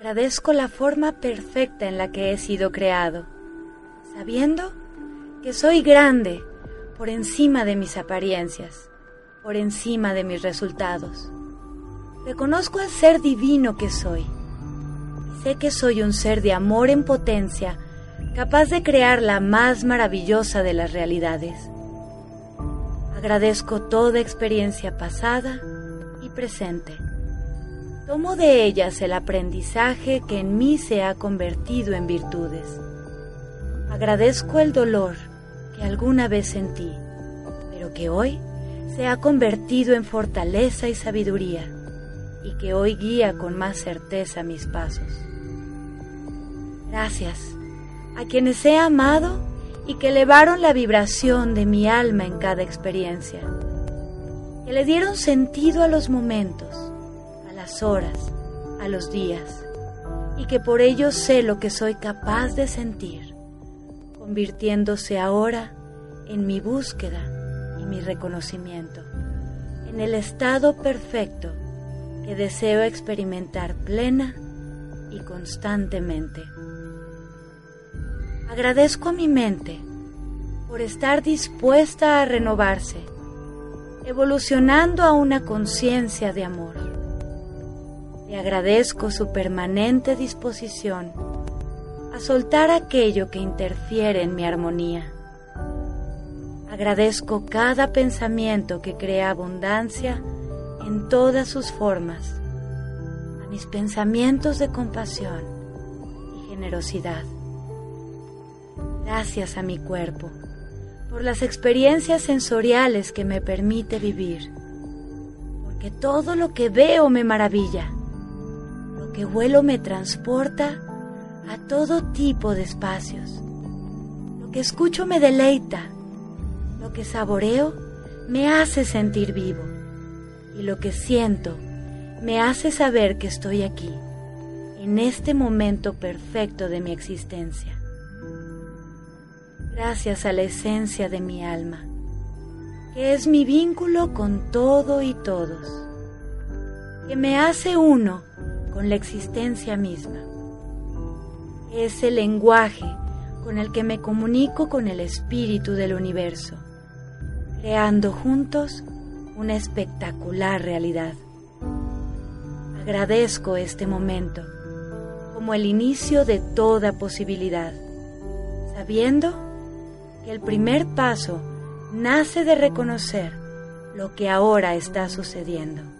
Agradezco la forma perfecta en la que he sido creado, sabiendo que soy grande por encima de mis apariencias, por encima de mis resultados. Reconozco el ser divino que soy. Sé que soy un ser de amor en potencia, capaz de crear la más maravillosa de las realidades. Agradezco toda experiencia pasada y presente Tomo de ellas el aprendizaje que en mí se ha convertido en virtudes. Agradezco el dolor que alguna vez sentí, pero que hoy se ha convertido en fortaleza y sabiduría, y que hoy guía con más certeza mis pasos. Gracias a quienes he amado y que elevaron la vibración de mi alma en cada experiencia, que le dieron sentido a los momentos las horas, a los días, y que por ello sé lo que soy capaz de sentir, convirtiéndose ahora en mi búsqueda y mi reconocimiento, en el estado perfecto que deseo experimentar plena y constantemente. Agradezco a mi mente por estar dispuesta a renovarse, evolucionando a una conciencia de amor le agradezco su permanente disposición a soltar aquello que interfiere en mi armonía. Agradezco cada pensamiento que crea abundancia en todas sus formas, a mis pensamientos de compasión y generosidad. Gracias a mi cuerpo por las experiencias sensoriales que me permite vivir, porque todo lo que veo me maravilla que vuelo me transporta a todo tipo de espacios. Lo que escucho me deleita, lo que saboreo me hace sentir vivo y lo que siento me hace saber que estoy aquí, en este momento perfecto de mi existencia. Gracias a la esencia de mi alma, que es mi vínculo con todo y todos, que me hace uno con la existencia misma. Es el lenguaje con el que me comunico con el espíritu del universo, creando juntos una espectacular realidad. Agradezco este momento como el inicio de toda posibilidad, sabiendo que el primer paso nace de reconocer lo que ahora está sucediendo.